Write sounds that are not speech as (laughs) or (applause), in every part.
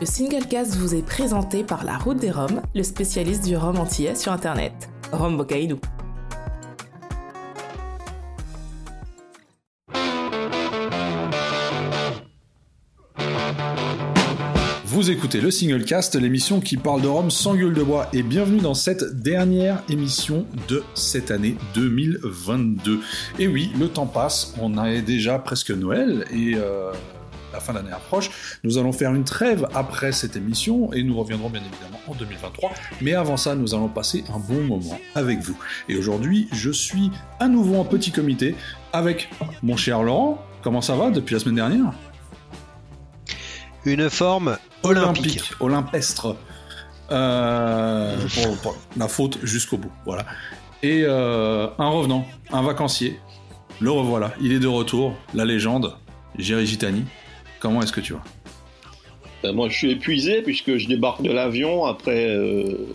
Le Singlecast vous est présenté par La Route des Roms, le spécialiste du rhum antillais sur Internet. Rhum Bocaïdou. Vous écoutez le Singlecast, l'émission qui parle de Rome sans gueule de bois, et bienvenue dans cette dernière émission de cette année 2022. Et oui, le temps passe, on a déjà presque Noël, et euh, la fin d'année approche. Nous allons faire une trêve après cette émission, et nous reviendrons bien évidemment en 2023. Mais avant ça, nous allons passer un bon moment avec vous. Et aujourd'hui, je suis à nouveau en petit comité avec mon cher Laurent. Comment ça va depuis la semaine dernière? Une forme olympique. olympestre. Euh, (laughs) pour- pour la faute jusqu'au bout, voilà. Et euh, un revenant, un vacancier. Le revoilà, il est de retour, la légende, Jerry Gitani. Comment est-ce que tu vas Ben, moi, je suis épuisé puisque je débarque de l'avion après euh,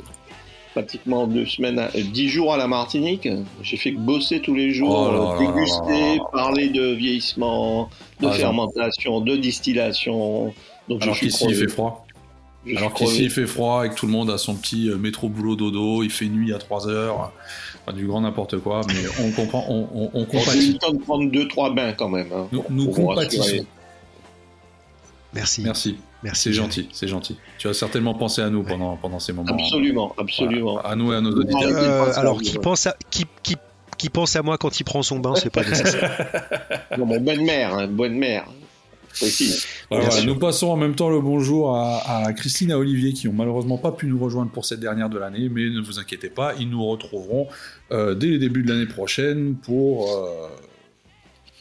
pratiquement deux semaines, à- euh, dix jours à la Martinique. J'ai fait que bosser tous les jours, Oh là déguster, là là. parler de vieillissement, de Ah, fermentation, de distillation. Donc Alors qu'ici il fait froid. Je Alors qu'ici il fait froid et que tout le monde a son petit euh, métro boulot dodo, il fait nuit à 3 heures, enfin, du grand n'importe quoi, mais on comprend, on, on, on On a eu compatit. le temps de prendre deux, trois bains quand même. hein, Nous, nous compatissons. Merci. Merci, Merci. c'est gentil, c'est gentil. Tu as certainement pensé à nous pendant, pendant ces moments. Absolument, absolument. Voilà. À nous et à nos auditeurs. Euh, à alors, qui pense, à, qui, qui, qui pense à moi quand il prend son bain, c'est pas (laughs) nécessaire. Non, mais bonne mère, hein, bonne mère. Voilà, voilà. Nous passons en même temps le bonjour à, à Christine et à Olivier qui ont malheureusement pas pu nous rejoindre pour cette dernière de l'année, mais ne vous inquiétez pas, ils nous retrouveront euh, dès le début de l'année prochaine pour euh,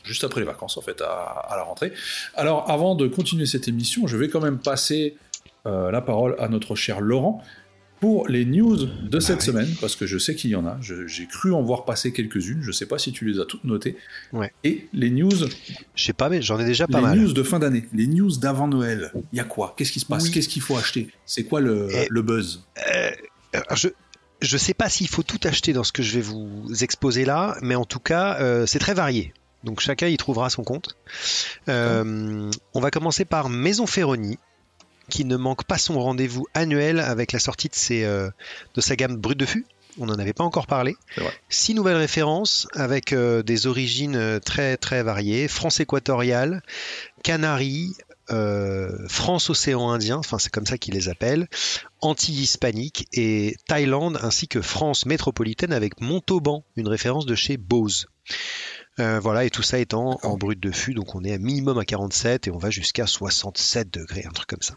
juste après les vacances en fait à, à la rentrée. Alors avant de continuer cette émission, je vais quand même passer euh, la parole à notre cher Laurent pour les news de cette ouais. semaine parce que je sais qu'il y en a. J'ai cru en voir passer quelques-unes. Je sais pas si tu les as toutes notées. Ouais. Et les news Je sais pas, mais j'en ai déjà pas les mal. news de fin d'année, les news d'avant Noël, il y a quoi? Qu'est-ce qui se passe? Oui. Qu'est-ce qu'il faut acheter? C'est quoi le, le buzz? Euh, je je sais pas s'il faut tout acheter dans ce que je vais vous exposer là, mais en tout cas, euh, c'est très varié. Donc chacun y trouvera son compte. Euh, on va commencer par Maison Ferroni, qui ne manque pas son rendez-vous annuel avec la sortie de, ses, euh, de sa gamme Brut de Fût. On n'en avait pas encore parlé. Six nouvelles références avec euh, des origines très très variées. France équatoriale, Canaries, euh, France océan Indien, enfin c'est comme ça qu'ils les appellent, Antilles hispaniques et Thaïlande, ainsi que France métropolitaine avec Montauban, une référence de chez Bose. Euh, voilà, et tout ça étant en brut de fût, donc on est à minimum à 47 et on va jusqu'à 67 degrés, un truc comme ça.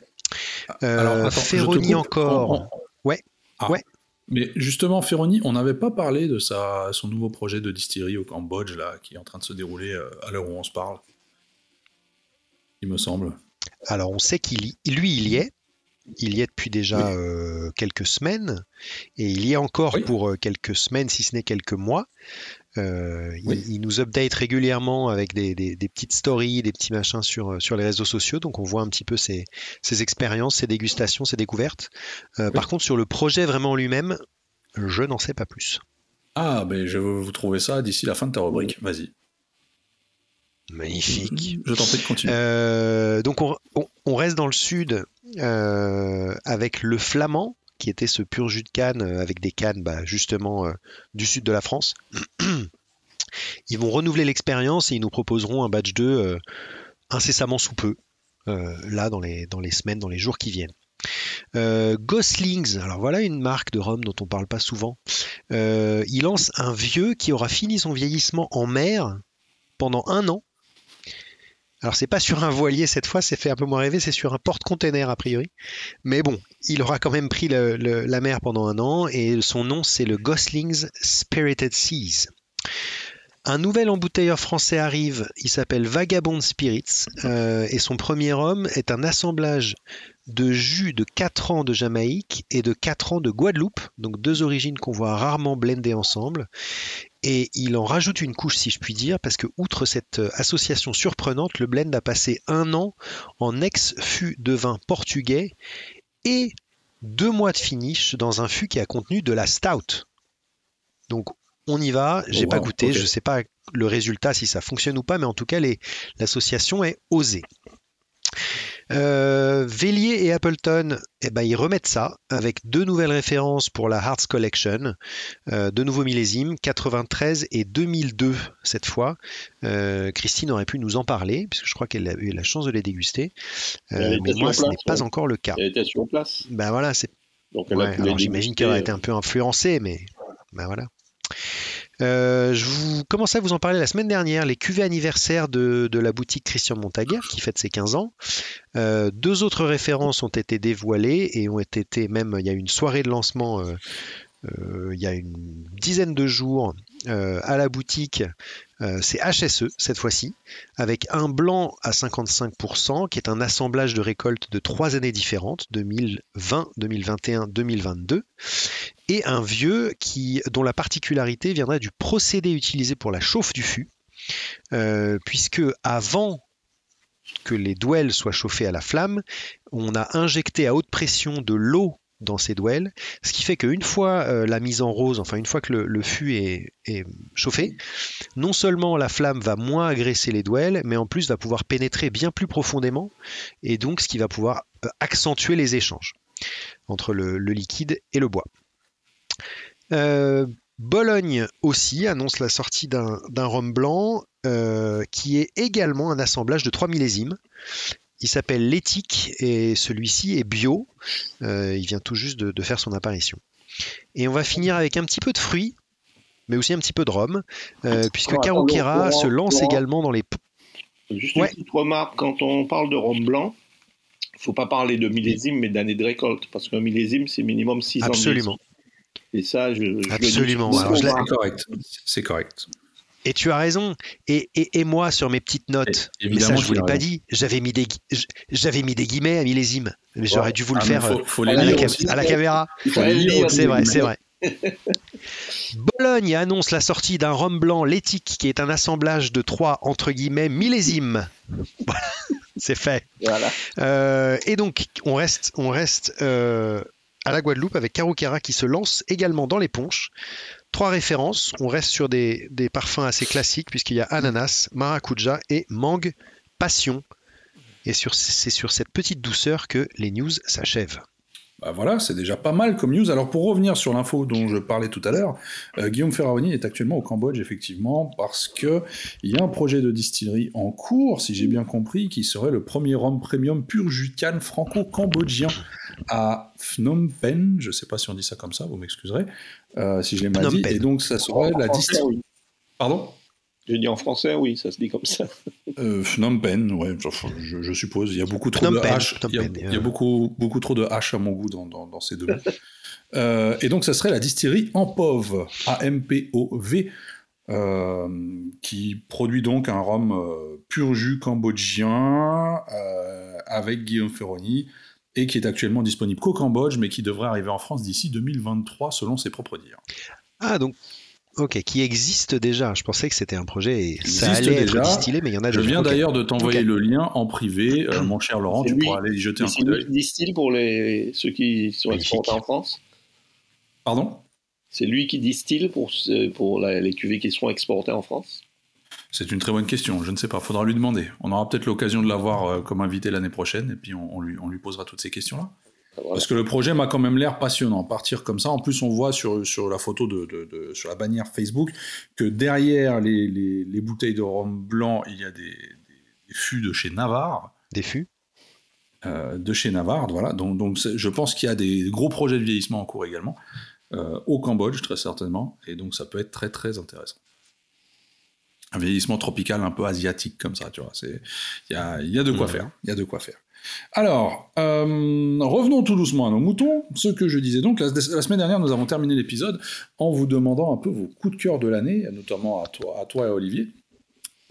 Euh, Alors, attends, Ferroni encore. On- on- Ouais, Ah. ouais. Mais justement, Ferroni, on n'avait pas parlé de sa, son nouveau projet de distillerie au Cambodge, là, qui est en train de se dérouler euh, à l'heure où on se parle. Il me semble. Alors on sait qu'il y- lui il y est, il y est depuis déjà euh, quelques semaines et il y est encore Oui. pour euh, quelques semaines si ce n'est quelques mois. Euh, il- Oui. il, nous update régulièrement avec des, des- des petites stories, des petits machins sur, euh, sur les réseaux sociaux, donc on voit un petit peu ses, ses expériences, ses dégustations, ses découvertes. Euh, Par contre sur le projet vraiment lui-même, je n'en sais pas plus. Ah, ben je vais vous trouver ça d'ici la fin de ta rubrique. Vas-y. Magnifique. Je t'en prie de continuer. Euh, donc on, on- on reste dans le sud avec le flamand, qui était ce pur jus de canne avec des cannes bah, justement euh, du sud de la France. (clears throat) Ils vont renouveler l'expérience et ils nous proposeront un badge 2 euh, incessamment sous peu, euh, là dans les, dans les semaines, dans les jours qui viennent. Euh, Goslings, alors voilà une marque de rhum dont on parle pas souvent. Il lance un vieux qui aura fini son vieillissement en mer pendant un an alors c'est pas sur un voilier cette fois, c'est fait un peu moins rêver, c'est sur un porte-container a priori. Mais bon, il aura quand même pris la mer pendant un an et son nom c'est le Goslings Spirited Seas. Un nouvel embouteilleur français arrive, il s'appelle Vagabond Spirits euh, et son premier homme est un assemblage de jus de 4 ans de Jamaïque et de 4 ans de Guadeloupe, donc deux origines qu'on voit rarement blender ensemble. Et il en rajoute une couche, si je puis dire, parce que outre cette euh, association surprenante, le blend a passé un an en ex-fût de vin portugais et deux mois de finish dans un fût qui a contenu de la stout. Donc on y va, j'ai Oh, pas wow, goûté, ok. je sais pas le résultat si ça fonctionne ou pas, mais en tout cas l'association est osée. Euh, Euh, Vélier et Appleton, eh ben, ils remettent ça avec deux nouvelles références pour la Hearts Collection, euh, deux nouveaux millésimes, 93 et 2002 cette fois. Euh, Christine aurait pu nous en parler, puisque je crois qu'elle a eu la chance de les déguster. Elle mais moi, ce n'est pas ouais. encore le cas. Elle était sur place. Ben voilà, c'est Ouais, alors j'imagine qu'elle a été un peu influencée, mais ben voilà. Euh, je vous commençais à vous en parler la semaine dernière, les cuvées anniversaires de, la boutique Christian Montaguer qui fête ses 15 ans. Euh, deux autres références ont été dévoilées et ont été même, il y a une soirée de lancement euh, il y a une dizaine de jours euh, à la boutique. Euh, c'est HSE cette fois-ci, avec un blanc à 55%, qui est un assemblage de récoltes de trois années différentes, 2020, 2021, 2022, et un vieux qui, dont la particularité viendrait du procédé utilisé pour la chauffe du fût, euh, puisque avant que les douelles soient chauffées à la flamme, on a injecté à haute pression de l'eau dans ces douelles, ce qui fait qu'une fois euh, la mise en rose, enfin une fois que le, fût est, chauffé, non seulement la flamme va moins agresser les douelles, mais en plus va pouvoir pénétrer bien plus profondément, et donc ce qui va pouvoir euh, accentuer les échanges entre le, liquide et le bois. Euh, Bologne aussi annonce la sortie d'un rhum blanc qui est également un assemblage de trois millésimes. Il s'appelle l'éthique et celui-ci est bio. Euh, il vient tout juste de, de faire son apparition. Et on va finir avec un petit peu de fruits, mais aussi un petit peu de rhum, euh, puisque Quera Laurent, se lance également dans les... Juste Ouais. une petite remarque, quand on parle de rhum blanc, il faut pas parler de millésime, mais d'année de récolte, parce qu'un millésime, c'est minimum 6 ans de Absolument. Et ça, je, je Absolument. C'est correct. C'est correct. Et tu as raison. Et, et, et moi, sur mes petites notes, Et- mais ça, je vous l'ai pas dit, j'avais mis, des, gui- j- j'avais mis des guillemets à millésime. Mais j'aurais dû vous le Ah, faire faut, euh, faut à, la, lire cam- aussi. à la caméra. (laughs) Il faut les le lire lire, C'est vrai, c'est vrai. Bologne annonce la sortie d'un rhum blanc l'éthique qui est un assemblage de trois entre guillemets millésimes. (laughs) Voilà, c'est fait. Voilà. Euh, et donc on reste, on reste euh, à la Guadeloupe avec Caro Cara qui se lance également dans les ponches. Trois références. On reste sur des, parfums assez classiques puisqu'il y a ananas, maracuja et mangue passion. Et c'est sur cette petite douceur que les news s'achèvent. Bah voilà, c'est déjà pas mal comme news. Alors pour revenir sur l'info dont je parlais tout à l'heure, euh, Guillaume Ferraroni est actuellement au Cambodge effectivement parce que il y a un projet de distillerie en cours, si j'ai bien compris, qui serait le premier rhum premium pur jus franco-cambodgien à Phnom Penh. Je sais pas si on dit ça comme ça, vous m'excuserez euh, si je l'ai mal dit. Et donc ça serait la distillerie. oui. Pardon? Je dis en français, oui, ça se dit comme ça. Euh, Phnom Penh, ouais, je, je suppose. Il y a beaucoup trop Phnom de H. Il y a, Penh, il y a beaucoup, beaucoup trop de H à mon goût dans, dans, dans ces deux mots. (laughs) Euh, et donc, ça serait la distillerie Ampov, A-M-P-O-V, euh, qui produit donc un rhum euh, pur jus cambodgien euh, avec Guillaume Ferroni et qui est actuellement disponible qu'au Cambodge, mais qui devrait arriver en France d'ici 2023, selon ses propres dires. Ah donc ok, qui existe déjà. Je pensais que c'était un projet et ça Existe allait déjà. être distillé, mais il y en a Je déjà. viens Ok. d'ailleurs de t'envoyer le lien en privé, euh, (clears throat) mon cher Laurent, tu lui. pourras aller y jeter un C'est coup lui d'œil. qui distille pour les... ceux qui sont exportés en France? Pardon? C'est lui qui distille pour, ce- pour la- les cuvées qui seront exportées en France? C'est une très bonne question, je ne sais pas, faudra lui demander. On aura peut-être l'occasion de l'avoir euh, comme invité l'année prochaine, et puis on, on lui, on lui posera toutes ces questions-là. Voilà. Parce que le projet m'a quand même l'air passionnant. Partir comme ça, en plus on voit sur, sur la photo, de, de- de- sur la bannière Facebook, que derrière les, les- les bouteilles de rhum blanc, il y a des, des- des fûts de chez Navarre. Des fûts? euh, de chez Navarre, voilà. Donc, je pense qu'il y a des gros projets de vieillissement en cours également, euh, au Cambodge très certainement, et donc ça peut être très très intéressant. Un vieillissement tropical un peu asiatique comme ça, tu vois. C'est, il y a, il y a de quoi faire, il y a de quoi faire. Alors, euh, revenons tout doucement à nos moutons. Ce que je disais donc, la, la semaine dernière, nous avons terminé l'épisode en vous demandant un peu vos coups de cœur de l'année, notamment à toi, à toi et à Olivier.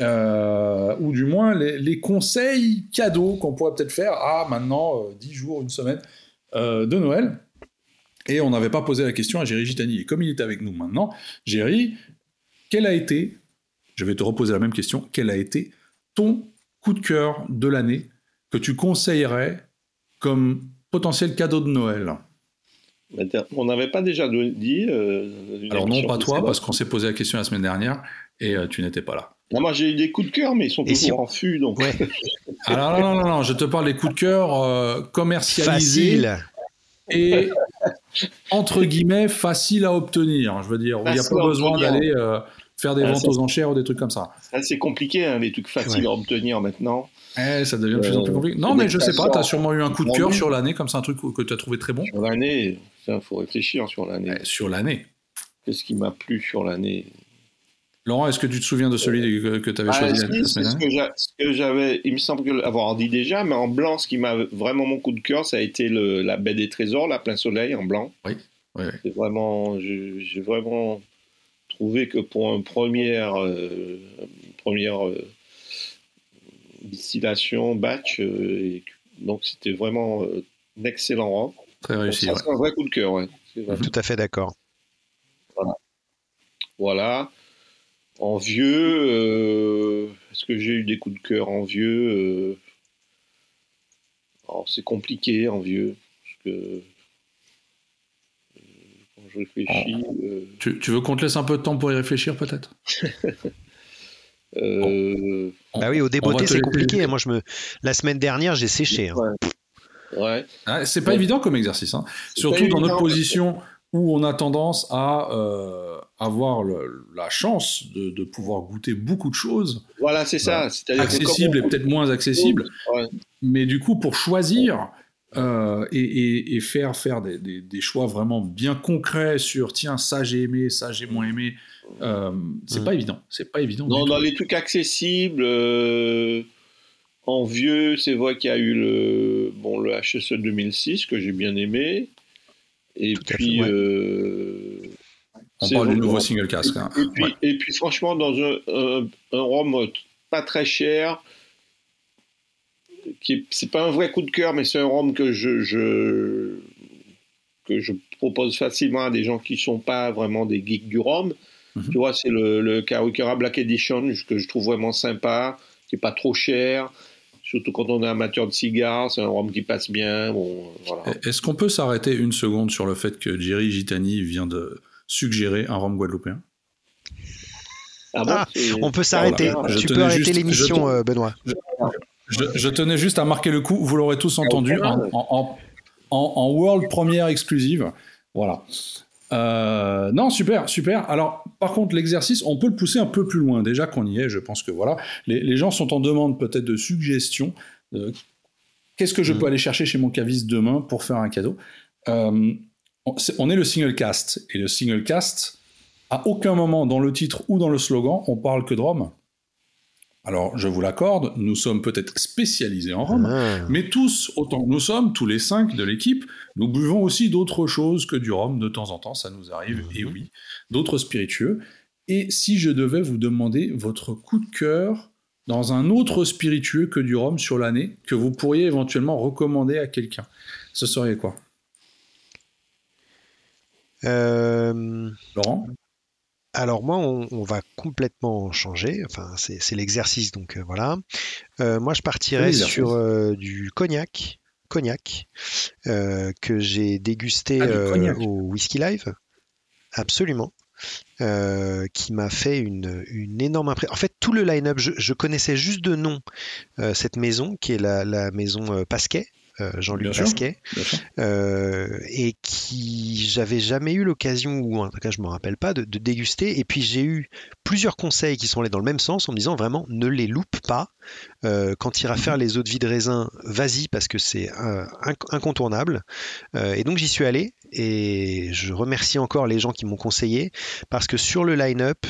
Euh, ou du moins les, les conseils cadeaux qu'on pourrait peut-être faire à maintenant euh, 10 jours, une semaine euh, de Noël. Et on n'avait pas posé la question à Géry Gitani. Et comme il est avec nous maintenant, Géry, quel a été, je vais te reposer la même question, quel a été ton coup de cœur de l'année que tu conseillerais comme potentiel cadeau de Noël? Mais t'as- On n'avait pas déjà dit. euh, Alors non, pas toi, parce qu'on s'est posé la question la semaine dernière et euh, tu n'étais pas là. Ah, moi, j'ai eu des coups de cœur, mais ils sont toujours en fût. Donc... (laughs) Alors, ah, non, non, non, je te parle des coups de cœur euh, commercialisés. Facile. Et entre guillemets, facile à obtenir. Je veux dire, il n'y a pas besoin d'aller euh, faire des ventes aux enchères ou des trucs comme ça. C'est compliqué, hein, les trucs faciles à obtenir maintenant. Eh, ça devient de plus en plus euh, compliqué. Non, mais je sais pas, tu as sûrement eu un coup de cœur sur l'année, comme c'est un truc que tu as trouvé très bon. Sur l'année, il faut réfléchir sur l'année. Eh, sur l'année. Qu'est-ce qui m'a plu sur l'année? Laurent, est-ce que tu te souviens de celui que, tu avais ah, choisi la semaine ce que j'avais, il me semble avoir dit déjà, mais en blanc, ce qui m'a vraiment mon coup de cœur, ça a été le, la baie des trésors, la plein soleil en blanc. Oui. oui, C'est vraiment, j'ai vraiment trouvé que pour une première, euh, première euh, distillation batch, euh, donc c'était vraiment un excellent rang. Très réussi. C'est un vrai coup de cœur, ouais. Tout à fait d'accord. Voilà. voilà. En vieux, euh, est-ce que j'ai eu des coups de cœur en vieux euh, Alors c'est compliqué en vieux, parce que quand je réfléchis. Tu, veux qu'on te laisse un peu de temps pour y réfléchir peut-être? (laughs) Bah oui, au débeauté c'est compliqué. Moi, je me, la semaine dernière, j'ai séché. Hein. Ouais. Ah, c'est pas évident comme exercice, hein. surtout dans notre position où on a tendance à euh, avoir la chance de, pouvoir goûter beaucoup de choses. Voilà, c'est ça. Euh, accessible et peut-être moins accessible. Mais du coup, pour choisir euh, et, faire, faire des, choix vraiment bien concrets sur tiens, ça j'ai aimé, ça j'ai moins aimé, c'est pas évident. C'est pas évident. Non, dans les trucs accessibles, en vieux, c'est vrai qu'il y a eu le, bon, le HSE 2006 que j'ai bien aimé. Et puis. Euh, on parle du nouveau single casque. Hein. Et, puis, et, puis, franchement, dans un, un, rhum pas très cher, qui c'est pas un vrai coup de cœur, mais c'est un rhum que je, je, que je propose facilement à des gens qui sont pas vraiment des geeks du rhum. Mhm. Tu vois, c'est le, le Black Edition que je trouve vraiment sympa, qui est pas trop cher surtout quand on est amateur de cigares, c'est un rhum qui passe bien. Est-ce qu'on peut s'arrêter une seconde sur le fait que Jerry Gitani vient de suggérer un rhum guadeloupéen? Ah, ah on peut s'arrêter. tu peux arrêter l'émission, euh, Benoît. Je, tenais juste à marquer le coup. Vous l'aurez tous entendu en, en, world première exclusive. Voilà. Euh, non, super, super. Alors, par contre, l'exercice, on peut le pousser un peu plus loin. Déjà qu'on y est, je pense que voilà, les, gens sont en demande peut-être de suggestions. Qu'est-ce que je mm. peux aller chercher chez mon caviste demain pour faire un cadeau euh, on, est, le single cast et le single cast, à aucun moment dans le titre ou dans le slogan, on parle que de Rome. Alors, je vous l'accorde, nous sommes peut-être spécialisés en rhum, ah. mais tous, autant que nous sommes, tous les cinq de l'équipe, nous buvons aussi d'autres choses que du rhum de temps en temps, ça nous arrive, et mhm. oui, d'autres spiritueux. Et si je devais vous demander votre coup de cœur dans un autre spiritueux que du rhum sur l'année, que vous pourriez éventuellement recommander à quelqu'un, ce serait quoi? Euh, Laurent? Alors moi, on, va complètement changer. Enfin, c'est l'exercice, donc euh, voilà. Euh, moi, je partirais sur euh, du cognac, cognac que j'ai dégusté ah, au Whisky Live. Absolument. qui m'a fait une, énorme impression. En fait, tout le line-up, je, connaissais juste de nom cette maison, qui est la, la maison Pasquet, Jean-Luc Pasquet, euh, et qui j'avais jamais eu l'occasion, ou en tout cas je me rappelle pas, de, déguster. Et puis j'ai eu plusieurs conseils qui sont allés dans le même sens en me disant vraiment ne les loupe pas. Euh, quand tu iras faire les eaux de vie de raisin, vas-y parce que c'est incontournable. et donc j'y suis allé et je remercie encore les gens qui m'ont conseillé parce que sur le line-up,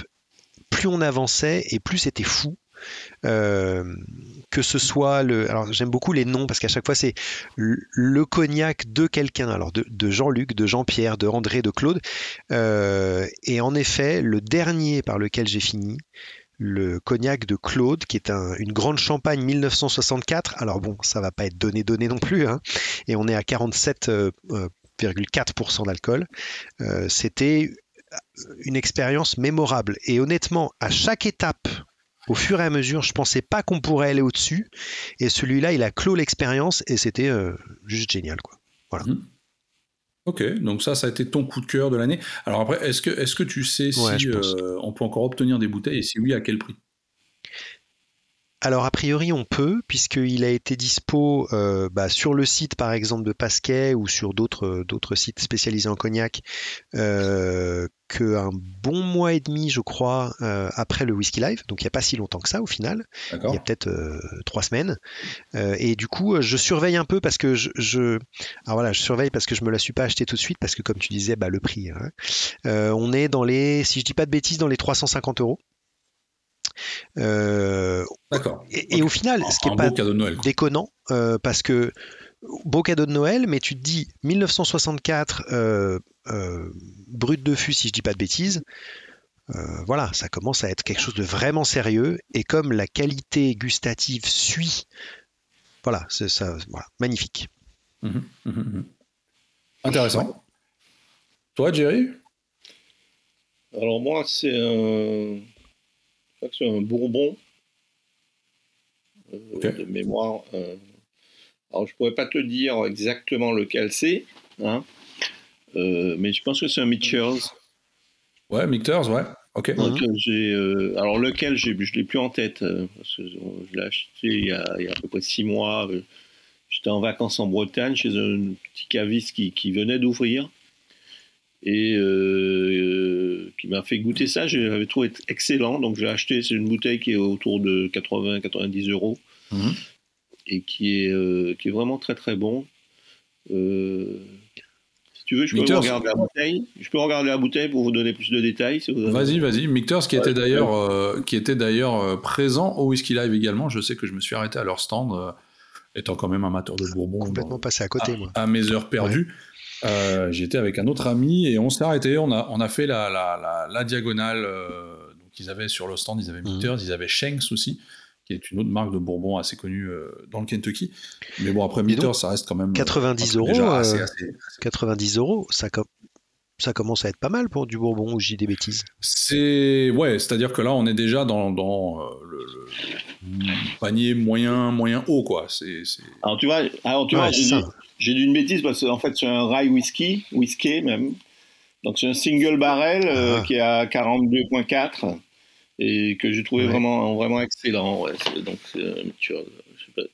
plus on avançait et plus c'était fou. Euh, que ce soit le. Alors j'aime beaucoup les noms parce qu'à chaque fois c'est le cognac de quelqu'un, alors de, Jean-Luc, de Jean-Pierre, de André, de Claude. Euh, et en effet, le dernier par lequel j'ai fini, le cognac de Claude, qui est une grande champagne 1964. Alors bon, ça va pas être donné donné non plus, hein, et on est à 47,4% euh, d'alcool. C'était une expérience mémorable. Et honnêtement, à chaque étape au fur et à mesure, je pensais pas qu'on pourrait aller au-dessus. Et celui-là, il a clos l'expérience et c'était euh, juste génial. Quoi. Voilà. Mhm. Ok, donc ça, ça a été ton coup de cœur de l'année. Alors après, est-ce que, est que tu sais si euh, on peut encore obtenir des bouteilles et si oui, à quel prix? Alors a priori on peut puisqu'il a été dispo euh, bah, sur le site par exemple de Pasquet ou sur d'autres d'autres sites spécialisés en cognac euh, qu'un bon mois et demi je crois euh, après le Whisky Live. Donc il n'y a pas si longtemps que ça au final. Il y a peut-être euh, trois semaines. Et du coup je surveille un peu parce que je, je, alors voilà je surveille parce que je me la suis pas acheté tout de suite parce que comme tu disais bah, le prix hein. on est dans les si je dis pas de bêtises dans les 350 euros. euh, D'accord. Et, au final, ce qui est pas déconnant, euh, parce que beau cadeau de Noël, mais tu te dis 1964 euh, brut de fût, si je dis pas de bêtises. voilà, ça commence à être quelque chose de vraiment sérieux. Et comme la qualité gustative suit, voilà, c'est ça, voilà, magnifique. Mmh mmh mmh Intéressant. Toi, Jerry? Alors moi, c'est un c'est un Bourbon euh, de mémoire. Euh, alors, je pourrais pas te dire exactement lequel c'est, hein, euh, mais je pense que c'est un Mitchells. Ouais, Mitchells, ouais. Ok. alors, lequel je ne l'ai plus en tête, parce que je l'ai acheté il y, a, à peu près six mois. J'étais en vacances en Bretagne chez un petit caviste qui, qui venait d'ouvrir et euh, qui m'a fait goûter ça. J'avais trouvé excellent, donc j'ai acheté. C'est une bouteille qui est autour de 80-90 euros mhm. et qui est, euh, qui est vraiment très très bon. Euh, si tu veux, je peux regarder la bouteille. Je peux regarder la bouteille pour vous donner plus de détails. vas-y, vas-y. Mictors qui, était d'ailleurs, qui était d'ailleurs présent au Whisky Live également. Je sais que je me suis arrêté à leur stand, étant quand même amateur de Bourbon. Complètement passé à côté, moi. À mes heures perdues. Euh, j'étais avec un autre ami et on s'est arrêté. On a, on a fait la, la, la, diagonale. Euh, donc ils avaient sur le stand, ils avaient mhm. Mitters, ils avaient Shanks aussi, qui est une autre marque de bourbon assez connue euh, dans le Kentucky. Mais bon, après Mitters, ça reste quand même 90 euros. Assez, 90 euros, ça, ça commence à être pas mal pour du Bourbon ou j'ai des bêtises. C'est ouais, c'est-à-dire que là on est déjà dans, dans le, panier moyen moyen haut quoi. C'est alors tu vois, alors tu vois, j'ai dit une bêtise parce qu'en fait, c'est un rye whisky, whisky même. Donc, c'est un single barrel euh, ah. qui est à 42,4 et que j'ai trouvé vraiment, vraiment excellent. Ouais, donc, c'est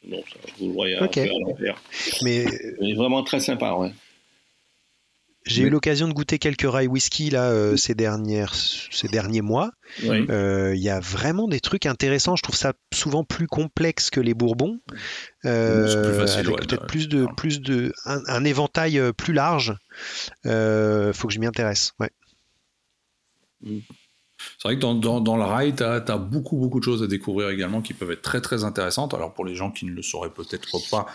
bon, ça, vous le voyez à l'envers. Mais... Mais vraiment très sympa, ouais. J'ai eu l'occasion de goûter quelques rye whisky là euh, ces dernières ces derniers mois. Euh, il y a vraiment des trucs intéressants. Je trouve ça souvent plus complexe que les Bourbons. Euh, avec peut-être plus de plus de un, éventail plus large. faut que je m'y intéresse. Ouais. Mm. C'est vrai que dans, dans, le rail, tu as, beaucoup, beaucoup de choses à découvrir également qui peuvent être très, très intéressantes. Alors, pour les gens qui ne le sauraient peut-être pas,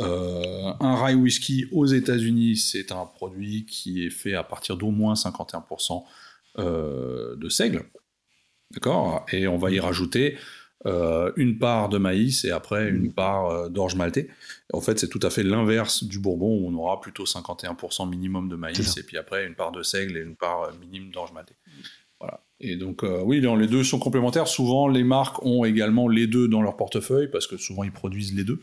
euh, un rye whisky aux États-Unis, c'est un produit qui est fait à partir d'au moins 51% euh, de seigle. D'accord? Et on va y rajouter euh, une part de maïs et après une part d'orge maltais. En fait, c'est tout à fait l'inverse du bourbon où on aura plutôt 51% minimum de maïs et puis après une part de seigle et une part minime d'orge maltais. Voilà. Et donc, euh, oui, les deux sont complémentaires. Souvent, les marques ont également les deux dans leur portefeuille parce que souvent, ils produisent les deux.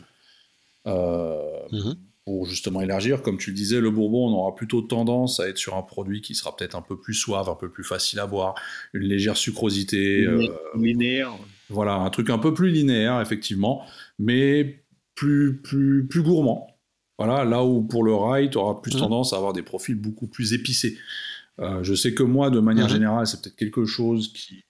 Euh, mhm. Pour justement élargir, comme tu le disais, le bourbon, on aura plutôt tendance à être sur un produit qui sera peut-être un peu plus suave, un peu plus facile à boire, une légère sucrosité. Euh, linéaire. Voilà, un truc un peu plus linéaire, effectivement, mais plus, plus, plus gourmand. Voilà, là où pour le rye, tu auras plus mhm. tendance à avoir des profils beaucoup plus épicés. Euh, je sais que moi, de manière mhm. générale, c'est peut-être quelque chose qui,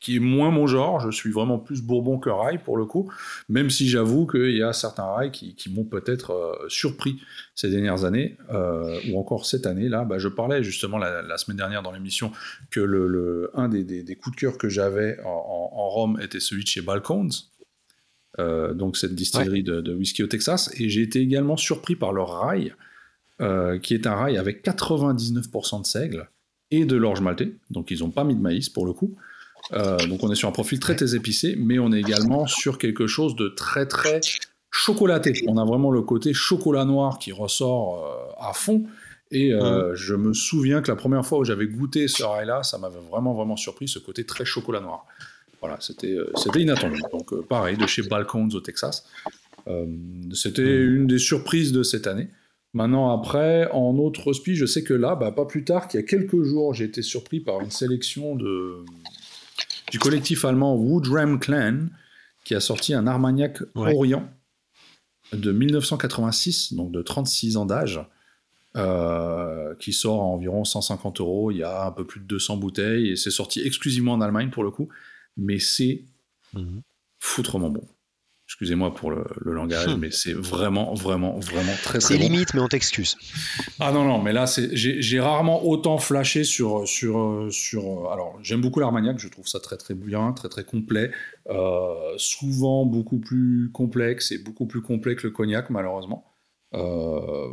qui est moins mon genre. Je suis vraiment plus Bourbon que Rail pour le coup, même si j'avoue qu'il y a certains rails qui, m'ont peut-être euh, surpris ces dernières années, euh, ou encore cette année. Là, bah, je parlais justement la, semaine dernière dans l'émission que le, un des, des, coups de cœur que j'avais en, Rome était celui de chez Balcones. donc cette distillerie de, de, whisky au Texas, et j'ai été également surpris par leur rail, euh, qui est un rail avec 99% de seigle et de l'orge maltais. Donc ils n'ont pas mis de maïs pour le coup. Euh, donc on est sur un profil très très épicé, mais on est également sur quelque chose de très très chocolaté. On a vraiment le côté chocolat noir qui ressort euh, à fond. Et je me souviens que la première fois où j'avais goûté ce rail-là, ça m'avait vraiment vraiment surpris, ce côté très chocolat noir. Voilà, c'était c'était inattendu. Donc pareil, de chez Balcones au Texas. c'était une des surprises de cette année. Maintenant, après, en autre spi, je sais que là, bah, pas plus tard qu'il y a quelques jours, j'ai été surpris par une sélection de, du collectif allemand Woodram Clan, qui a sorti un Armagnac Orient de 1986, donc de 36 ans d'âge, euh, qui sort à environ 150 euros. Il y a un peu plus de 200 bouteilles et c'est sorti exclusivement en Allemagne pour le coup, mais c'est mhm. foutrement bon. Excusez-moi pour le, langage, hmm. mais c'est vraiment, vraiment, vraiment très, très C'est limite, mais on t'excuse. Ah non, non, mais là, j'ai rarement autant flashé sur. sur, sur alors, j'aime beaucoup l'Armagnac, je trouve ça très, très bien, très, très complet. Euh, souvent beaucoup plus complexe et beaucoup plus complet que le cognac, malheureusement. Euh,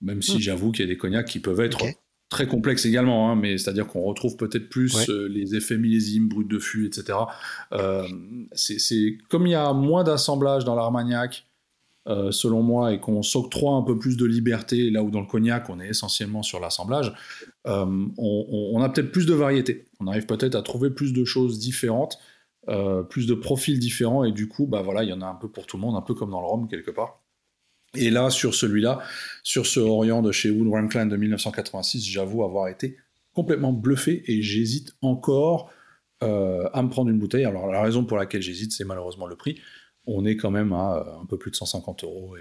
même si hmm. j'avoue qu'il y a des cognacs qui peuvent être très complexe également, hein, mais c'est-à-dire qu'on retrouve peut-être plus euh, les effets millésimes, brut de fût, etc. Euh, c'est comme il y a moins d'assemblage dans l'Armagnac, euh, selon moi, et qu'on s'octroie un peu plus de liberté, là où dans le cognac, on est essentiellement sur l'assemblage, on, a peut-être plus de variété. On arrive peut-être à trouver plus de choses différentes, plus de profils différents, et du coup, bah voilà, il y en a un peu pour tout le monde, un peu comme dans le rhum quelque part. Et là, sur celui-là, sur ce Orient de chez Wood Clan de 1986, j'avoue avoir été complètement bluffé et j'hésite encore euh, à me prendre une bouteille. Alors la raison pour laquelle j'hésite, c'est malheureusement le prix. On est quand même à euh, un peu plus de 150 euros.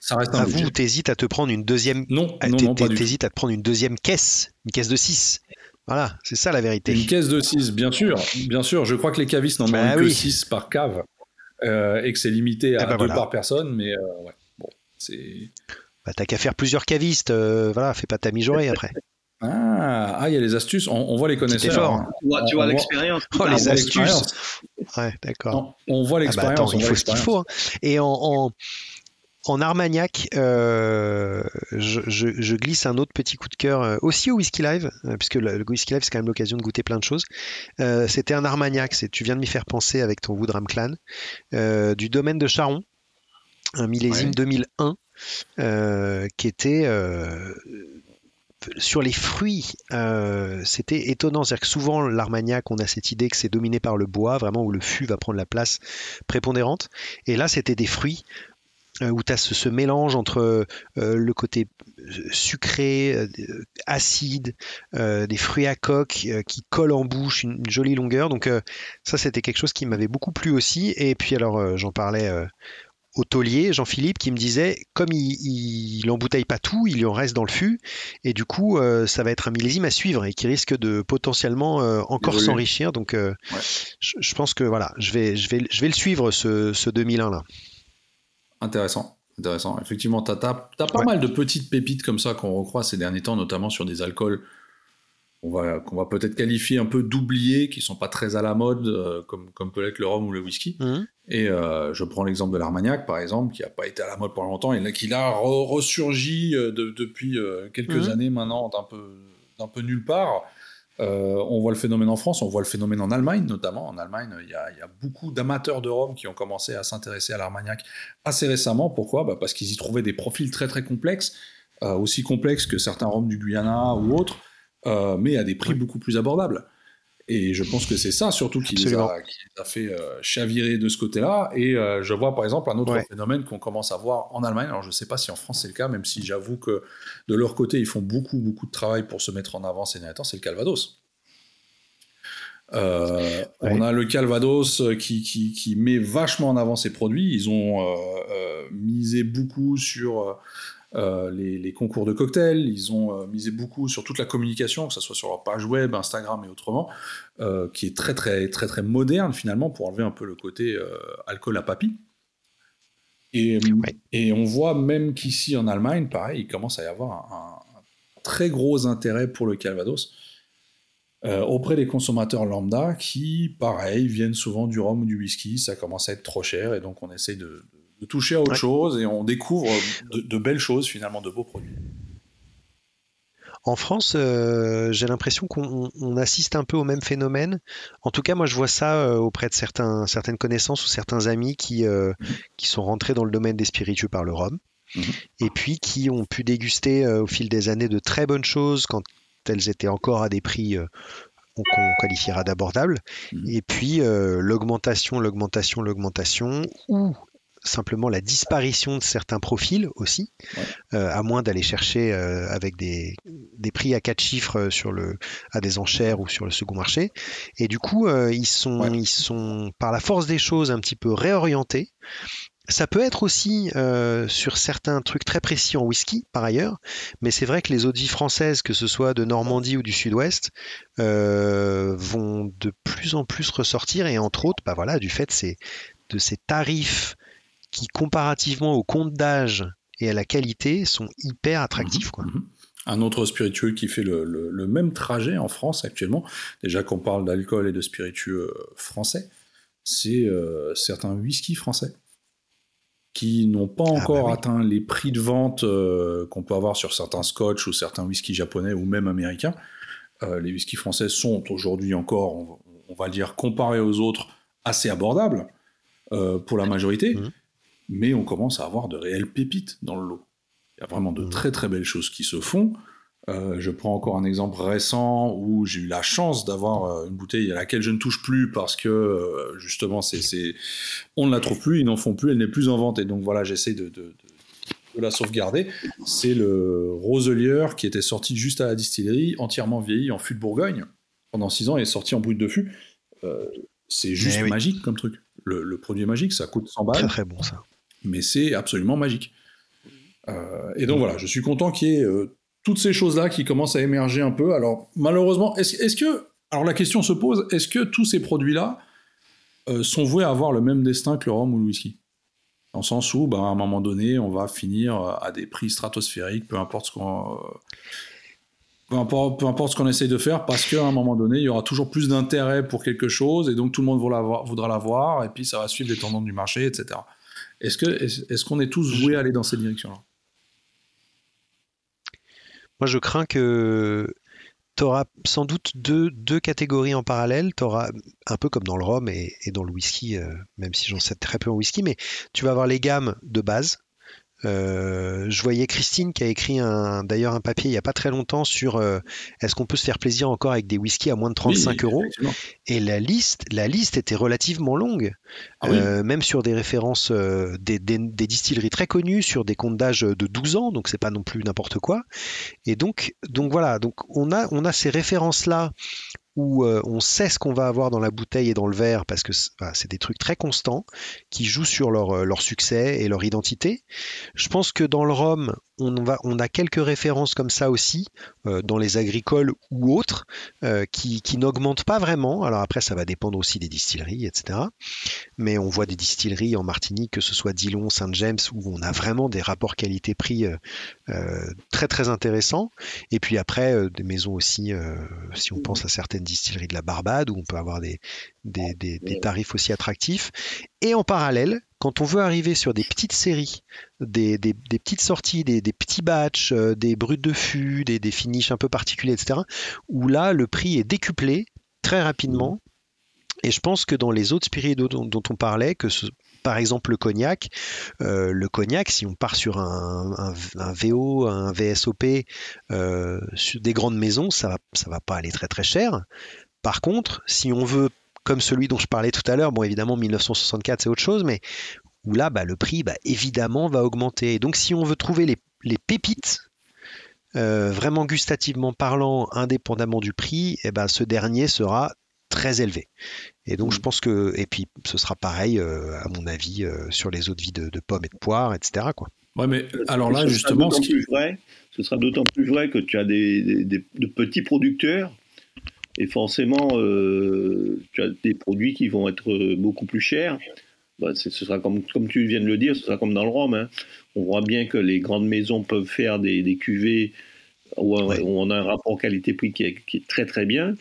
Ça reste un vous, t'hésites à te prendre une deuxième. Non, non, non pas T'hésites à te prendre une deuxième caisse, une caisse de 6. Voilà, c'est ça la vérité. Une caisse de 6, bien sûr, bien sûr. Je crois que les cavistes n'en bah ont que 6 par cave. Euh, et que c'est limité à eh ben deux par personne, mais euh, ouais, bon, c'est. Bah, t'as qu'à faire plusieurs cavistes, euh, voilà, fais pas ta mijaurée après. Ah, (laughs) ah, il y a les astuces, on, voit les connaisseurs. Fort. Hein. Tu vois, l'expérience. Oh, les astuces. Ouais, d'accord. On, voit ah, bah, l'expérience. il faut ce qu'il faut. Hein. Et en, en Armagnac, euh, je, glisse un autre petit coup de cœur euh, aussi au Whisky Live, euh, puisque le, Whisky Live c'est quand même l'occasion de goûter plein de choses. C'était un Armagnac, tu viens de m'y faire penser avec ton Woodram Clan, du domaine de Charon, un millésime 2001, qui était sur les fruits, c'était étonnant. C'est-à-dire que souvent, l'Armagnac, on a cette idée que c'est dominé par le bois, vraiment où le fût va prendre la place prépondérante. Et là, c'était des fruits où tu as ce, mélange entre euh, le côté euh, sucré, acide, des fruits à coque qui collent en bouche, une, jolie longueur. Donc ça, c'était quelque chose qui m'avait beaucoup plu aussi. Et puis alors, j'en parlais au taulier, Jean-Philippe, qui me disait, comme il n'embouteille pas tout, il y en reste dans le fût, et du coup, ça va être un millésime à suivre et qui risque de potentiellement encore s'enrichir. Donc, je, pense que voilà, je vais, je vais, je vais le suivre ce, ce 2001 là. Intéressant. Intéressant. Effectivement, tu as, pas mal de petites pépites comme ça qu'on recroise ces derniers temps, notamment sur des alcools qu'on va, qu'on va peut-être qualifier un peu d'oubliés, qui sont pas très à la mode, euh, comme, comme peut l'être le rhum ou le whisky. Mhm. Et euh, je prends l'exemple de l'Armagnac, par exemple, qui n'a pas été à la mode pendant longtemps, et qui a ressurgi euh, depuis quelques mhm. années maintenant d'un peu, d'un peu nulle part. Euh, on voit le phénomène en France, on voit le phénomène en Allemagne notamment. En Allemagne, il y a, beaucoup d'amateurs de rhum qui ont commencé à s'intéresser à l'Armagnac assez récemment. Pourquoi? Bah, Parce qu'ils y trouvaient des profils très très complexes, euh, aussi complexes que certains rhums du Guyana ou autres, euh, mais à des prix beaucoup plus abordables. Et je pense que c'est ça surtout qui les, a, fait euh, chavirer de ce côté-là. Et euh, je vois par exemple un autre phénomène qu'on commence à voir en Allemagne. Alors je ne sais pas si en France c'est le cas, même si j'avoue que de leur côté ils font beaucoup beaucoup de travail pour se mettre en avant ces derniers temps, c'est le Calvados. Euh, on a le Calvados qui, qui, qui, met vachement en avant ses produits. Ils ont misé beaucoup sur euh, les, concours de cocktails, ils ont euh, misé beaucoup sur toute la communication, que ce soit sur leur page web, Instagram et autrement, euh, qui est très très très très moderne finalement pour enlever un peu le côté alcool à papy. Et, et, on voit même qu'ici en Allemagne, pareil, il commence à y avoir un, très gros intérêt pour le Calvados. auprès des consommateurs lambda qui, pareil, viennent souvent du rhum ou du whisky, ça commence à être trop cher et donc on essaye de, de toucher à autre chose et on découvre de, belles choses finalement, de beaux produits. En France, euh, j'ai l'impression qu'on assiste un peu au même phénomène. En tout cas, moi, je vois ça euh, auprès de certains, certaines connaissances ou certains amis qui, euh, qui sont rentrés dans le domaine des spiritueux par le rhum, mhm. et puis qui ont pu déguster au fil des années de très bonnes choses quand elles étaient encore à des prix qu'on qualifiera d'abordables. Mhm. Et puis l'augmentation, l'augmentation, l'augmentation, ou simplement la disparition de certains profils aussi, à moins d'aller chercher avec des, des, prix à quatre chiffres sur le, à des enchères ou sur le second marché. Et du coup, ils, sont, ils sont, par la force des choses, un petit peu réorientés. Ça peut être aussi euh, sur certains trucs très précis en whisky, par ailleurs, mais c'est vrai que les de vie françaises, que ce soit de Normandie ou du Sud-Ouest, euh, vont de plus en plus ressortir, et entre autres, bah voilà, du fait de ces tarifs qui, comparativement au compte d'âge et à la qualité, sont hyper attractifs. Quoi. Mhm, mhm. Un autre spiritueux qui fait le, même trajet en France actuellement, déjà qu'on parle d'alcool et de spiritueux français, c'est euh, certains whisky français qui n'ont pas ah, encore bah atteint les prix de vente euh, qu'on peut avoir sur certains scotch ou certains whisky japonais ou même américains. Euh, les whisky français sont aujourd'hui encore, on, va dire, comparés aux autres, assez abordables euh, pour la majorité, mmh. Mais on commence à avoir de réelles pépites dans le lot. Il y a vraiment de mmh. très très belles choses qui se font. Euh, je prends encore un exemple récent où j'ai eu la chance d'avoir euh, une bouteille à laquelle je ne touche plus parce que euh, justement c'est, on ne la trouve plus, ils n'en font plus, elle n'est plus en vente et donc voilà j'essaie de, de, la sauvegarder. C'est le Roselier qui était sorti juste à la distillerie, entièrement vieilli en fût de Bourgogne pendant 6 ans et sorti en brut de fût. c'est juste eh magique comme truc. Le, produit est magique, ça coûte 100 balles. Très très bon ça. Mais c'est absolument magique. et donc voilà, je suis content qu'il y ait toutes ces choses-là qui commencent à émerger un peu. Alors, malheureusement, est-ce que. Alors, la question se pose est-ce que tous ces produits-là euh, sont voués à avoir le même destin que le rhum ou le whisky? Dans le sens où, ben, à un moment donné, on va finir à des prix stratosphériques, peu importe ce qu'on. Euh, peu importe, peu importe, ce qu'on essaye de faire, parce qu'à un moment donné, il y aura toujours plus d'intérêt pour quelque chose, et donc tout le monde voudra l'avoir, et puis ça va suivre les tendances du marché, etc. Est-ce qu'on est, est, qu'on est tous voués à aller dans cette direction-là? Moi, je crains que tu auras sans doute deux, catégories en parallèle. Tu auras, un peu comme dans le rhum et, dans le whisky, euh, même si j'en sais très peu en whisky, mais tu vas avoir les gammes de base, euh, je voyais Christine qui a écrit un, d'ailleurs un papier il n'y a pas très longtemps sur euh, est-ce qu'on peut se faire plaisir encore avec des whiskies à moins de 35 euros. Et la liste, la liste était relativement longue, ah euh, même sur des références des, distilleries très connues, sur des comptes d'âge de 12 ans, donc c'est pas non plus n'importe quoi. Et donc, donc voilà, donc on a, on a ces références là où euh, on sait ce qu'on va avoir dans la bouteille et dans le verre parce que c'est des trucs très constants qui jouent sur leur, euh, leur, succès et leur identité. Je pense que dans le rhum, on, a quelques références comme ça aussi, euh, dans les agricoles ou autres, qui, qui n'augmentent pas vraiment. Alors après, ça va dépendre aussi des distilleries, etc. Mais on voit des distilleries en Martinique, que ce soit Dillon, Saint James, où on a vraiment des rapports qualité-prix très très intéressants. Et puis après, des maisons aussi, si on pense à certaines distillerie de la Barbade où on peut avoir des, tarifs aussi attractifs. Et en parallèle, quand on veut arriver sur des petites séries, des, petites sorties, des, petits batchs, euh, des brutes de fût, des, finishes un peu particuliers, etc., où là, le prix est décuplé très rapidement. Et je pense que dans les autres spirits dont, on parlait, que par exemple le cognac, euh, le cognac, si on part sur un, VO, un VSOP, euh, sur des grandes maisons, ça ça va pas aller très très cher. Par contre, si on veut, comme celui dont je parlais tout à l'heure, bon évidemment 1964 c'est autre chose, mais où là bah, le prix bah, évidemment va augmenter. donc si on veut trouver les, pépites, euh, vraiment gustativement parlant, indépendamment du prix, eh ben, ce dernier sera très élevé. Et donc, je mm. pense que, et puis, ce sera pareil, euh, à mon avis, euh, sur les autres vies de, pommes et de poires, etc. Quoi. Ouais, mais alors là, justement, ce, vrai, ce sera d'autant plus vrai que tu as des, de petits producteurs et forcément, euh, tu as des produits qui vont être beaucoup plus chers. Bah, ce sera comme, comme tu viens de le dire, ce sera comme dans le rhum. Hein. On voit bien que les grandes maisons peuvent faire des, des cuvées où, on a un rapport qualité-prix qui, qui est, très très bien.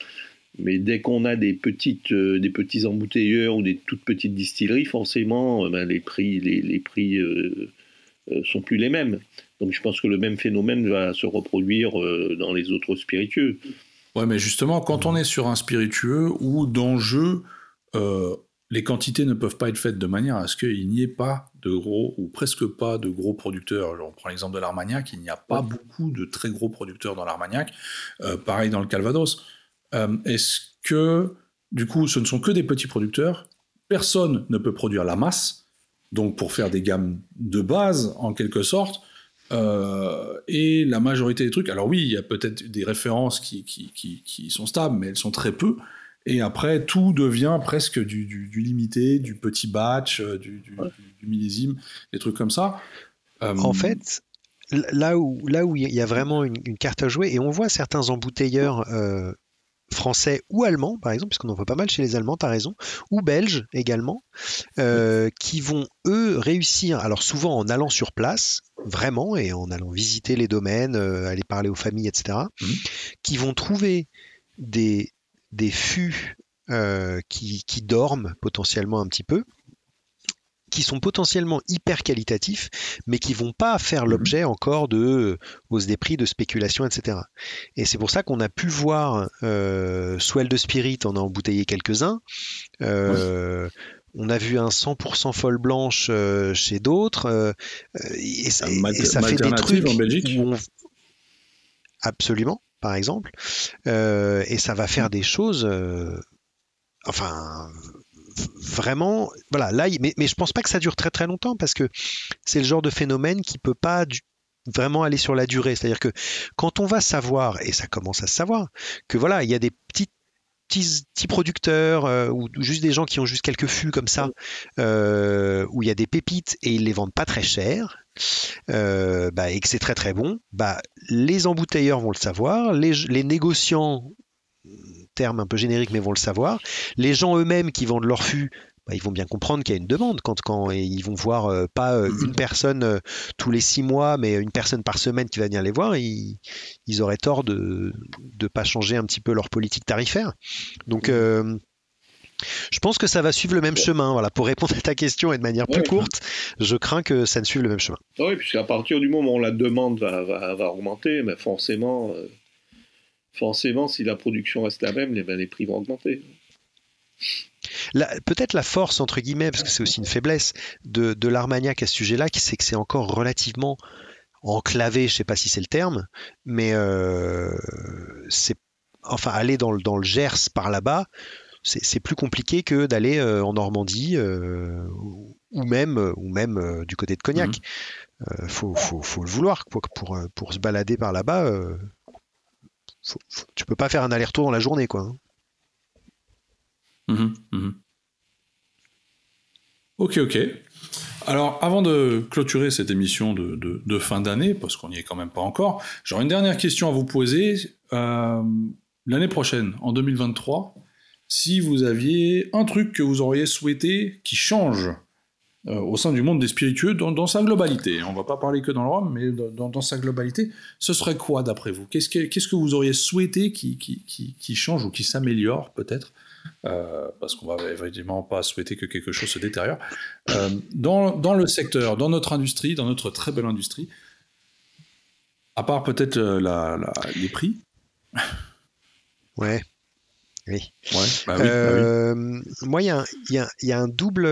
Mais dès qu'on a des petites, euh, des petits embouteilleurs ou des toutes petites distilleries, forcément, euh, ben, les prix, les, les prix euh, sont plus les mêmes. Donc je pense que le même phénomène va se reproduire dans les autres spiritueux. Ouais, mais justement, quand on est sur un spiritueux où d'enjeu, les quantités ne peuvent pas être faites de manière à ce qu'il n'y ait pas de gros ou presque pas de gros producteurs. on prend l'exemple de l'Armagnac, il n'y a pas beaucoup de très gros producteurs dans l'Armagnac. pareil dans le Calvados. Euh, est-ce que, du coup, ce ne sont que des petits producteurs? Personne ne peut produire la masse. donc pour faire des gammes de base en quelque sorte. Euh, et la majorité des trucs, alors oui, il y a peut-être des références qui, qui, qui, sont stables, mais elles sont très peu. Et après, tout devient presque du, du, limité, du petit batch, euh, du, du, millésime, des trucs comme ça. Euh, en fait, là où là où il y a vraiment une, carte à jouer, et on voit certains embouteilleurs français ou allemands, par exemple, puisqu'on en voit pas mal chez les Allemands, tu as raison, ou belges également, euh, qui vont, eux, réussir, alors souvent en allant sur place, vraiment, et en allant visiter les domaines, euh, aller parler aux familles, etc., mhm. qui vont trouver des, des fûts euh, qui, qui dorment potentiellement un petit peu, qui sont potentiellement hyper qualitatifs, mais qui vont pas faire mhm. l'objet encore de euh, hausse des prix, de spéculation, etc. Et c'est pour ça qu'on a pu voir euh, Swell de Spirit, on a embouteillé quelques-uns. Euh, on a vu un 100% folle blanche chez d'autres. et, ça fait des trucs en Belgique. Absolument, par exemple. et ça va faire des choses enfin vraiment, voilà, là, mais, mais je pense pas que ça dure très très longtemps parce que c'est le genre de phénomène qui peut pas vraiment aller sur la durée. C'est-à-dire que quand on va savoir, et ça commence à se savoir, que voilà, il y a des petites petits, producteurs euh, ou juste des gens qui ont juste quelques fûts comme ça, euh, où il y a des pépites et ils les vendent pas très cher, euh, bah, et que c'est très très bon, bah, les embouteilleurs vont le savoir, les, négociants terme un peu générique, mais vont le savoir. Les gens eux-mêmes qui vendent leur fût, bah, ils vont bien comprendre qu'il y a une demande quand, quand et ils vont voir euh, pas euh, une personne euh, tous les six mois, mais une personne par semaine qui va venir les voir. Ils, ils auraient tort de ne pas changer un petit peu leur politique tarifaire. Donc je pense que ça va suivre le même chemin. Voilà, pour répondre à ta question et de manière plus courte, je crains que ça ne suive le même chemin. Oui, puisqu'à partir du moment où la demande va, va, va augmenter, mais forcément, forcément, si la production reste la même, les, prix vont augmenter. Peut-être la force, entre guillemets, parce que c'est aussi une faiblesse de, de l'Armagnac à ce sujet-là, c'est que c'est encore relativement enclavé, je ne sais pas si c'est le terme, mais euh, c'est enfin aller dans le, dans le Gers par là-bas, c'est plus compliqué que d'aller euh, en Normandie euh, ou même, ou même du côté de Cognac. Il mmh. faut, faut, faut, le vouloir pour, pour, pour se balader par là-bas tu peux pas faire un aller-retour dans la journée, quoi. Hein. Mhm, mhm. Ok, ok. Alors, avant de clôturer cette émission de, fin d'année, parce qu'on n'y est quand même pas encore, j'aurais une dernière question à vous poser. Euh, l'année prochaine, en 2023, si vous aviez un truc que vous auriez souhaité qui change euh, au sein du monde des spiritueux dans, sa globalité. On va pas parler que dans le rhum, mais dans, sa globalité. Ce serait quoi d'après vous? Qu'est-ce que, qu'est-ce que vous auriez souhaité qui, qui, qui, change ou qui s'améliore peut-être? Euh, parce qu'on va évidemment pas souhaiter que quelque chose se détériore. Euh, dans, dans, le secteur, dans notre industrie, dans notre très belle industrie, à part peut-être la, les prix. (laughs) Ouais. Oui. Ouais, bah oui, bah oui. Moi, il y, y, y, a un double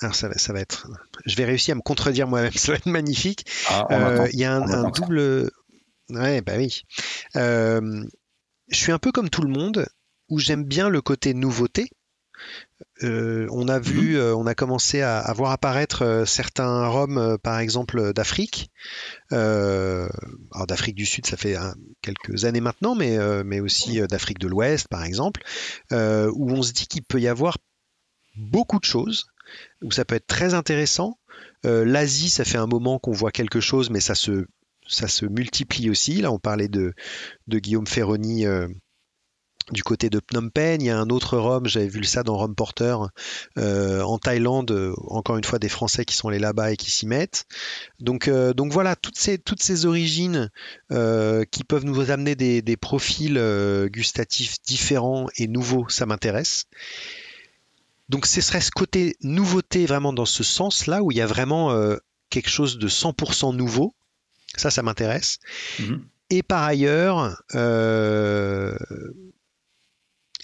alors ça, ça, va être. Je vais réussir à me contredire moi-même, (laughs) ça va être magnifique. Ah, euh, il y a un, double. Ouais, bah oui. Euh, je suis un peu comme tout le monde où j'aime bien le côté nouveauté. Euh, on a vu, mhm. on a commencé à, voir apparaître certains roms, par exemple d'Afrique. alors d'Afrique du Sud, ça fait hein, quelques années maintenant, mais, mais aussi d'Afrique de l'Ouest, par exemple, où on se dit qu'il peut y avoir beaucoup de choses où ça peut être très intéressant. Euh, L'Asie, ça fait un moment qu'on voit quelque chose, mais ça se, ça se multiplie aussi. Là, on parlait de, de Guillaume Ferroni euh, du côté de Phnom Penh. Il y a un autre Rome, j'avais vu ça dans Rome Porter, euh, en Thaïlande, encore une fois des Français qui sont allés là-bas et qui s'y mettent. Donc, donc voilà, toutes ces, toutes ces origines qui peuvent nous amener des, des profils gustatifs différents et nouveaux, ça m'intéresse. Donc ce serait ce côté nouveauté vraiment dans ce sens-là où il y a vraiment euh, quelque chose de 100% nouveau. Ça, ça m'intéresse. Mhm. Et par ailleurs, euh,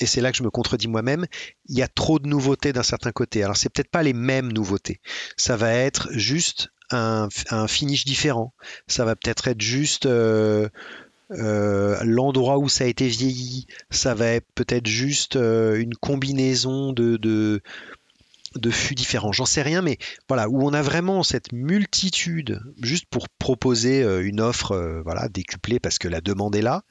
et c'est là que je me contredis moi-même, il y a trop de nouveautés d'un certain côté. Alors c'est peut-être pas les mêmes nouveautés. Ça va être juste un, finish différent. Ça va peut-être être juste euh, euh, l'endroit où ça a été vieilli, ça va être peut-être juste euh, une combinaison de, de fûts différents. J'en sais rien, mais voilà, où on a vraiment cette multitude juste pour proposer euh, une offre euh, voilà, décuplée parce que la demande est là.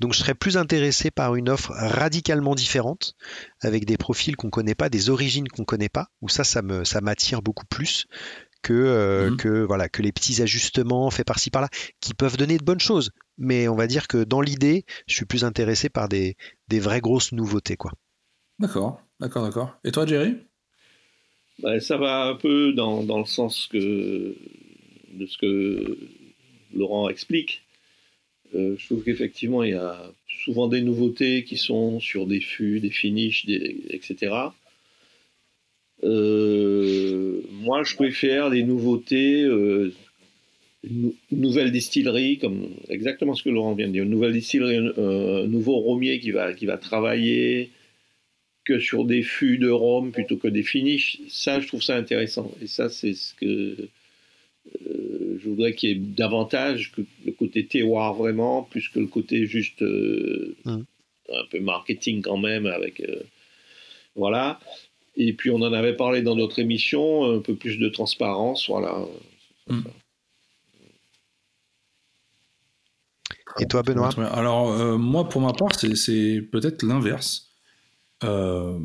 Donc je serais plus intéressé par une offre radicalement différente, avec des profils qu'on connaît pas, des origines qu'on connaît pas, où ça, ça me ça m'attire beaucoup plus que, euh, mhm. que, voilà, que les petits ajustements faits par-ci par-là, qui peuvent donner de bonnes choses. Mais on va dire que dans l'idée, je suis plus intéressé par des, des vraies grosses nouveautés. quoi. D'accord, d'accord, d'accord. Et toi, Jerry? Bah, Ça va un peu dans, dans, le sens de ce que Laurent explique. Euh, je trouve qu'effectivement, il y a souvent des nouveautés qui sont sur des fûts, des finishes, etc. Euh, moi, je préfère des nouveautés, euh, nouvelle distillerie, comme exactement ce que Laurent vient de dire, une nouvelle distillerie, un, nouveau romier qui va, qui va travailler que sur des fûts de rhum plutôt que des finishes. Ça, je trouve ça intéressant. Et ça, c'est ce que euh, je voudrais qu'il y ait davantage que le côté terroir vraiment, plus que le côté juste mmh. un peu marketing quand même avec voilà. Et puis on en avait parlé dans notre émission, un peu plus de transparence, voilà. Hmm. Et toi, Benoît? Alors, euh, moi, pour ma part, c'est peut-être l'inverse. Euh,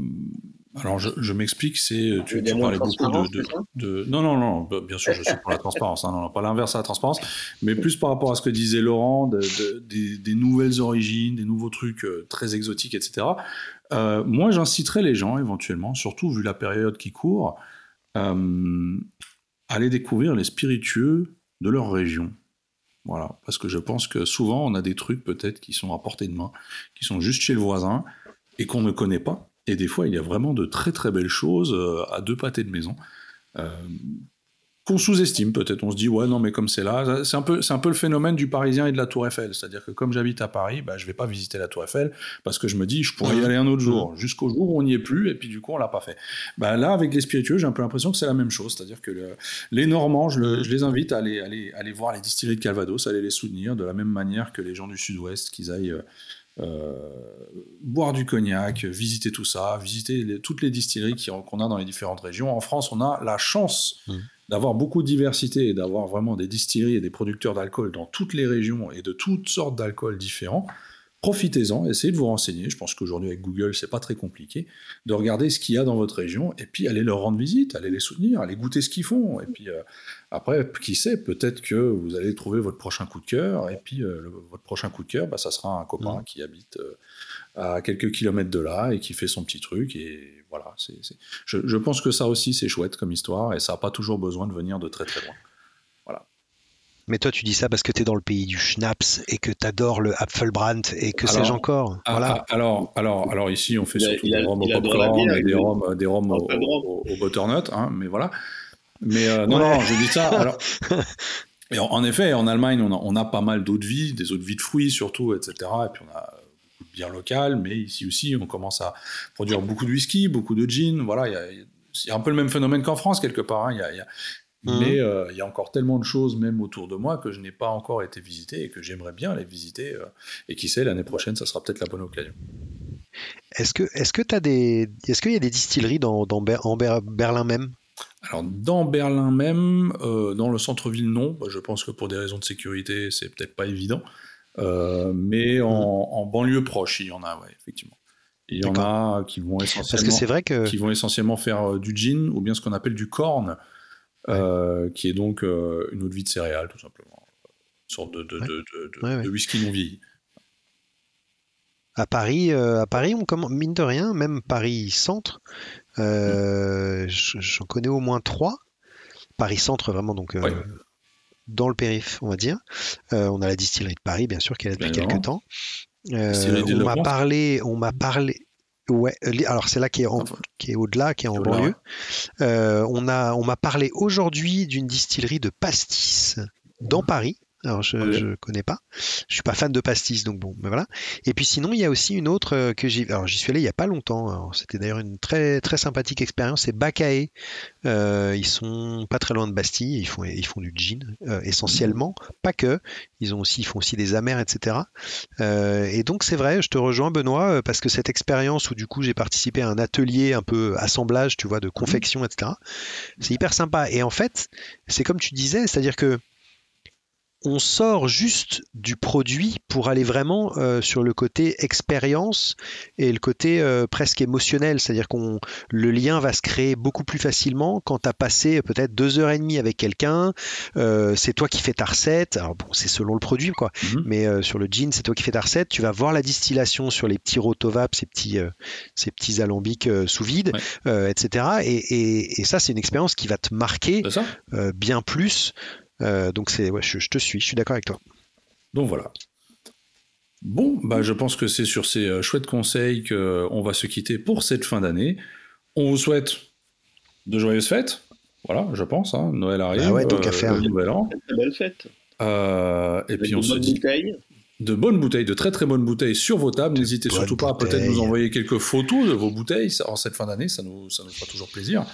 alors, je, m'explique, c'est tu, tu parlais beaucoup de, Non, non, non, bah, bien sûr, je suis pour la transparence, hein, non, pas l'inverse à la transparence, mais plus par rapport à ce que disait Laurent, des, nouvelles origines, des nouveaux trucs euh, très exotiques, etc. Euh, moi, j'inciterais les gens, éventuellement, surtout vu la période qui court, euh, à aller découvrir les spiritueux de leur région. Voilà, parce que je pense que souvent, on a des trucs peut-être qui sont à portée de main, qui sont juste chez le voisin et qu'on ne connaît pas et des fois, il y a vraiment de très très belles choses euh, à deux pâtés de maison. Euh, qu'on sous-estime peut-être. On se dit, ouais, non, mais comme c'est là, c'est un, peu, c'est un peu le phénomène du Parisien et de la Tour Eiffel. C'est-à-dire que comme j'habite à Paris, bah, je vais pas visiter la Tour Eiffel parce que je me dis, je pourrais y aller un autre jour, jusqu'au jour où on n'y est plus, et puis du coup, on l'a pas fait. Bah, là, avec les spiritueux, j'ai un peu l'impression que c'est la même chose. C'est-à-dire que les Normands, je, les invite à aller, aller, aller voir les distilleries de Calvados, à aller les soutenir de la même manière que les gens du Sud-Ouest, qu'ils aillent. Euh, boire du cognac, visiter tout ça, visiter toutes les distilleries qu'on a dans les différentes régions. En France, on a la chance mmh. d'avoir beaucoup de diversité et d'avoir vraiment des distilleries et des producteurs d'alcool dans toutes les régions et de toutes sortes d'alcools différents profitez-en, essayez de vous renseigner. Je pense qu'aujourd'hui avec Google, c'est pas très compliqué de regarder ce qu'il y a dans votre région et puis allez leur rendre visite, allez les soutenir, allez goûter ce qu'ils font. Et puis euh, après, qui sait, peut-être que vous allez trouver votre prochain coup de cœur. Et puis euh, votre prochain coup de cœur, bah, ça sera un copain mmh. qui habite euh, à quelques kilomètres de là et qui fait son petit truc. Et voilà, c'est, Je, je pense que ça aussi, c'est chouette comme histoire et ça n'a pas toujours besoin de venir de très très loin. Mais toi, tu dis ça parce que tu es dans le pays du schnapps et que tu adores le Apfelbrand et que sais-je encore. Ah, voilà. Ah, alors, alors, alors, ici, on fait surtout des rhums au popcorn et des rhums, des rhums au, au, butternut, hein, mais voilà. Mais euh, non, non, je dis ça. (laughs) Alors, et en, effet, en Allemagne, on a, on a pas mal d'eau de vie, des eaux de vie de fruits surtout, etc. Et puis on a bière locale, mais ici aussi, on commence à produire beaucoup de whisky, beaucoup de gin. Voilà, il y a, un peu le même phénomène qu'en France quelque part. Hein. Il y, a, Mmh. Mais euh, il y a encore tellement de choses, même autour de moi, que je n'ai pas encore été visité et que j'aimerais bien aller visiter. Euh, et qui sait, l'année prochaine, ça sera peut-être la bonne occasion. Est-ce que est-ce que as des est-ce qu'il y a des distilleries dans, dans en Berlin même? Alors dans Berlin même, euh, dans le centre-ville non. Bah, je pense que pour des raisons de sécurité, c'est peut-être pas évident. mais en, mmh. en, banlieue proche, il y en a, ouais, effectivement. Il y en a qui vont essentiellement, Parce que c'est vrai que... qui vont essentiellement faire du gin ou bien ce qu'on appelle du corn, euh, qui est donc euh, une eau de vie de céréales, tout simplement. Une sorte de, de, de, whisky non vieilli. À Paris, euh, à Paris, on commence, mine de rien, même Paris Centre, mm. j'en connais au moins trois. Paris Centre, vraiment, donc dans le périph', on va dire. on a la distillerie de Paris, bien sûr, qui est là depuis quelques temps. on m'a parlé, on m'a parlé, Ouais, euh, alors c'est là qui est, qui est au-delà, qui est en banlieue. Euh, on a, on m'a parlé aujourd'hui d'une distillerie de pastis dans Paris, Alors je, ne connais pas. Je suis pas fan de pastis, donc bon, mais voilà. Et puis sinon, il y a aussi une autre euh, que j'ai. Alors j'y suis allé il y a pas longtemps. C'était d'ailleurs une très très sympathique expérience. C'est Bacae. Euh, ils sont pas très loin de Bastille. Ils font ils font du gin euh, essentiellement, pas que. Ils ont aussi ils font aussi des amers, etc. et donc c'est vrai, je te rejoins Benoît parce que cette expérience où du coup j'ai participé à un atelier un peu assemblage, tu vois, de confection, etc. C'est hyper sympa. Et en fait, c'est comme tu disais, c'est-à-dire que on sort juste du produit pour aller vraiment euh, sur le côté expérience et le côté euh, presque émotionnel. C'est-à-dire qu'on le lien va se créer beaucoup plus facilement quand tu as passé peut-être deux heures et demie avec quelqu'un. Euh, c'est toi qui fais ta recette. Alors bon, c'est selon le produit, quoi. Mhm. Mais sur le jean, c'est toi qui fais ta recette. Tu vas voir la distillation sur les petits rotovap, ces petits, ces petits alambics sous vide, etc. Et, et ça, c'est une expérience qui va te marquer bien plus donc c'est, ouais, je, te suis, je suis d'accord avec toi. Donc voilà. Bon, bah je pense que c'est sur ces euh, chouettes conseils qu'on va se quitter pour cette fin d'année. On vous souhaite de joyeuses fêtes. Voilà, je pense. Hein. Noël arrive. Ah ouais, donc à euh, faire. Nouvel an. Très belle fête. et puis on se dit de bonnes bouteilles, de très très bonnes bouteilles sur vos tables. N'hésitez surtout pas à peut-être nous envoyer quelques photos de vos bouteilles en cette fin d'année, ça nous, ça nous fera toujours plaisir.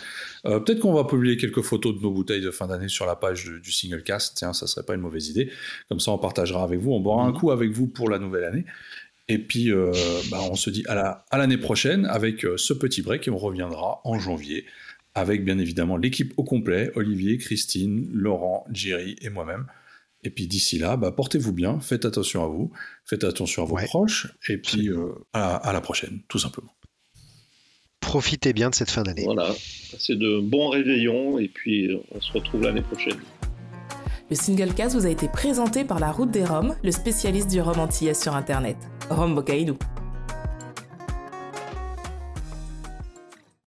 Euh, peut-être qu'on va publier quelques photos de nos bouteilles de fin d'année sur la page du single cast, tiens, ça serait pas une mauvaise idée. Comme ça, on partagera avec vous, on boira un mhm. coup avec vous pour la nouvelle année. Et puis, euh, bah, on se dit à l'année prochaine avec euh, ce petit break et on reviendra en janvier avec bien évidemment l'équipe au complet, Olivier, Christine, Laurent, Jerry et moi-même. Et puis d'ici là, bah, portez-vous bien, faites attention à vous, faites attention à vos proches, et puis euh, à, la prochaine, tout simplement. Profitez bien de cette fin d'année. Voilà, c'est de bons réveillons, et puis euh, on se retrouve l'année prochaine. Le single cast vous a été présenté par la Route des Roms, le spécialiste du rhum antillais sur Internet. Rome Bocaïdou.